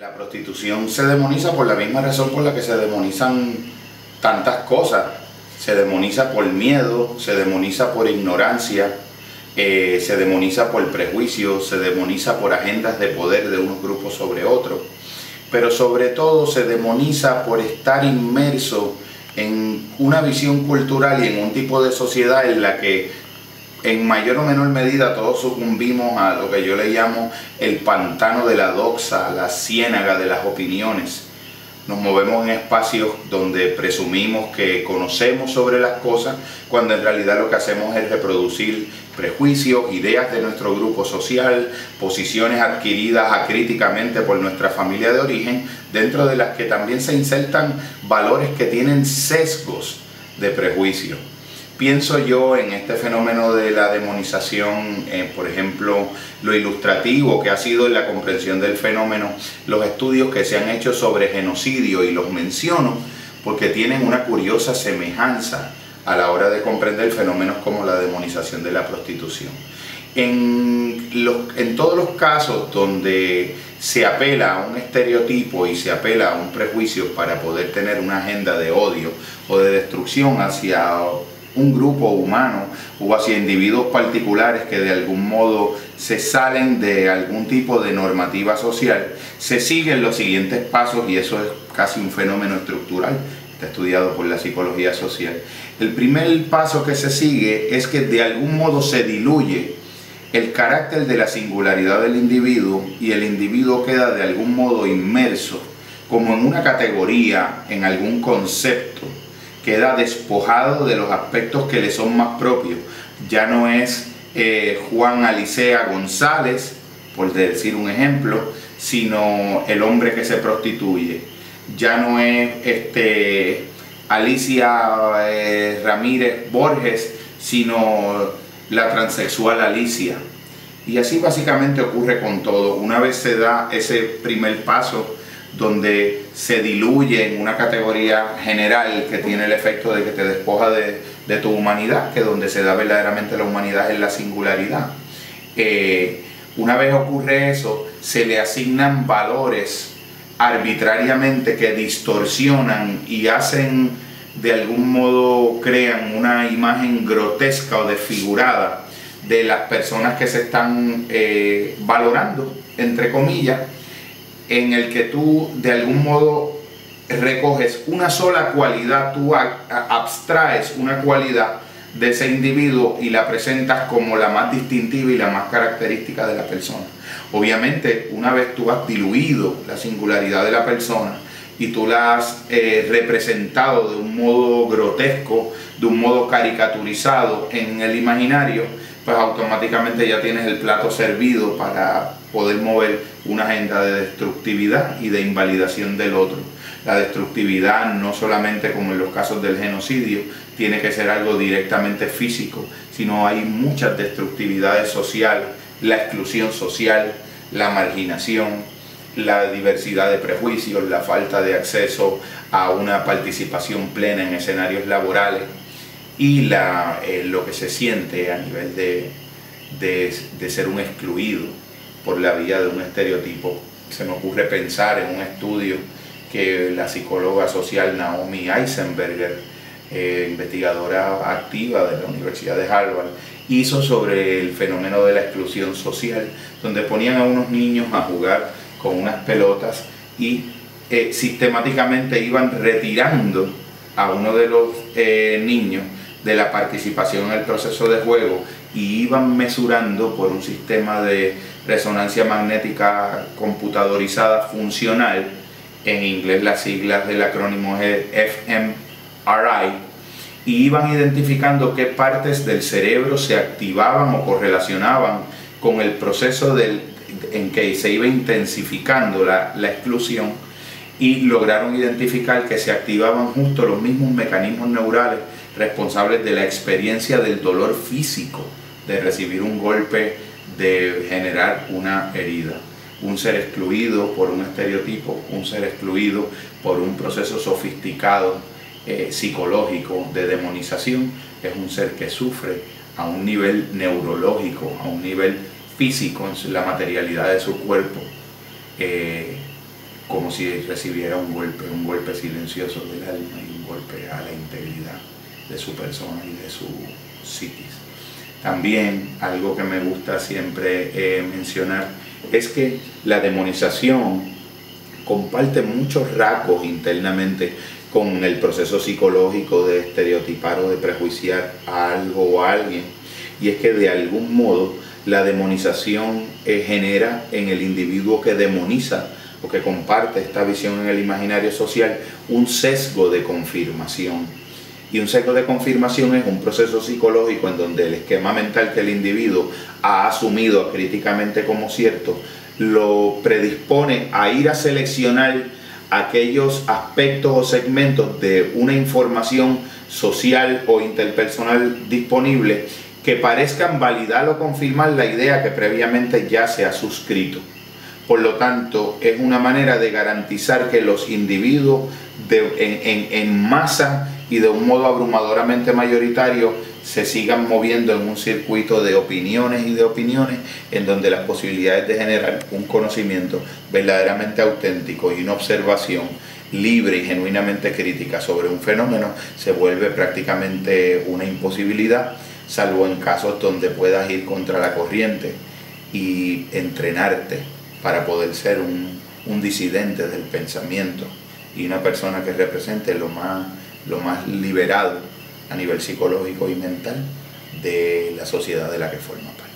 La prostitución se demoniza por la misma razón por la que se demonizan tantas cosas. Se demoniza por miedo, se demoniza por ignorancia, eh, se demoniza por prejuicio, se demoniza por agendas de poder de unos grupos sobre otros, pero sobre todo se demoniza por estar inmerso en una visión cultural y en un tipo de sociedad en la que en mayor o menor medida todos sucumbimos a lo que yo le llamo el pantano de la doxa, la ciénaga de las opiniones. Nos movemos en espacios donde presumimos que conocemos sobre las cosas, cuando en realidad lo que hacemos es reproducir prejuicios, ideas de nuestro grupo social, posiciones adquiridas acríticamente por nuestra familia de origen, dentro de las que también se insertan valores que tienen sesgos de prejuicio. Pienso yo en este fenómeno de la demonización, eh, por ejemplo, lo ilustrativo que ha sido en la comprensión del fenómeno, los estudios que se han hecho sobre genocidio y los menciono porque tienen una curiosa semejanza a la hora de comprender fenómenos como la demonización de la prostitución. En, en todos los casos donde se apela a un estereotipo y se apela a un prejuicio para poder tener una agenda de odio o de destrucción hacia un grupo humano o hacia individuos particulares que de algún modo se salen de algún tipo de normativa social, se siguen los siguientes pasos y eso es casi un fenómeno estructural, está estudiado por la psicología social. El primer paso que se sigue es que de algún modo se diluye el carácter de la singularidad del individuo y el individuo queda de algún modo inmerso como en una categoría, en algún concepto queda despojado de los aspectos que le son más propios. Ya no es eh, Juan Alicea González, por decir un ejemplo, sino el hombre que se prostituye. Ya no es este, Alicia eh, Ramírez Borges, sino la transexual Alicia. Y así básicamente ocurre con todo. Una vez se da ese primer paso, donde se diluye en una categoría general que tiene el efecto de que te despoja de, tu humanidad, que donde se da verdaderamente la humanidad es la singularidad. Eh, una vez ocurre eso, se le asignan valores arbitrariamente que distorsionan y hacen de algún modo crean una imagen grotesca o desfigurada de las personas que se están eh, valorando, entre comillas, en el que tú de algún modo recoges una sola cualidad, tú abstraes una cualidad de ese individuo y la presentas como la más distintiva y la más característica de la persona. Obviamente, una vez tú has diluido la singularidad de la persona y tú la has eh, representado de un modo grotesco, de un modo caricaturizado en el imaginario, pues automáticamente ya tienes el plato servido para poder mover una agenda de destructividad y de invalidación del otro. La destructividad no solamente como en los casos del genocidio tiene que ser algo directamente físico, sino hay muchas destructividades sociales, la exclusión social, la marginación, la diversidad de prejuicios, la falta de acceso a una participación plena en escenarios laborales y la, eh, lo que se siente a nivel de, de ser un excluido por la vía de un estereotipo. Se me ocurre pensar en un estudio que la psicóloga social Naomi Eisenberger, eh, investigadora activa de la Universidad de Harvard, hizo sobre el fenómeno de la exclusión social, donde ponían a unos niños a jugar con unas pelotas y eh, sistemáticamente iban retirando a uno de los eh, niños de la participación en el proceso de juego y iban mesurando por un sistema de resonancia magnética computadorizada funcional, en inglés las siglas del acrónimo es fMRI, y iban identificando qué partes del cerebro se activaban o correlacionaban con el proceso del, en que se iba intensificando la, la exclusión y lograron identificar que se activaban justo los mismos mecanismos neurales responsables de la experiencia del dolor físico, de recibir un golpe de generar una herida. Un ser excluido por un estereotipo, un ser excluido por un proceso sofisticado eh, psicológico de demonización, es un ser que sufre a un nivel neurológico, a un nivel físico en la materialidad de su cuerpo, eh, como si recibiera un golpe, un golpe silencioso del alma y un golpe a la integridad de su persona y de su psiquis. También algo que me gusta siempre eh, mencionar es que la demonización comparte muchos rasgos internamente con el proceso psicológico de estereotipar o de prejuiciar a algo o a alguien. Y es que de algún modo la demonización eh, genera en el individuo que demoniza o que comparte esta visión en el imaginario social un sesgo de confirmación. Y un sesgo de confirmación es un proceso psicológico en donde el esquema mental que el individuo ha asumido críticamente como cierto lo predispone a ir a seleccionar aquellos aspectos o segmentos de una información social o interpersonal disponible que parezcan validar o confirmar la idea que previamente ya se ha suscrito. Por lo tanto, es una manera de garantizar que los individuos en, masa y de un modo abrumadoramente mayoritario se sigan moviendo en un circuito de opiniones y de opiniones en donde las posibilidades de generar un conocimiento verdaderamente auténtico y una observación libre y genuinamente crítica sobre un fenómeno se vuelve prácticamente una imposibilidad, salvo en casos donde puedas ir contra la corriente y entrenarte para poder ser un, disidente del pensamiento y una persona que represente lo más, lo más liberado a nivel psicológico y mental de la sociedad de la que forma parte.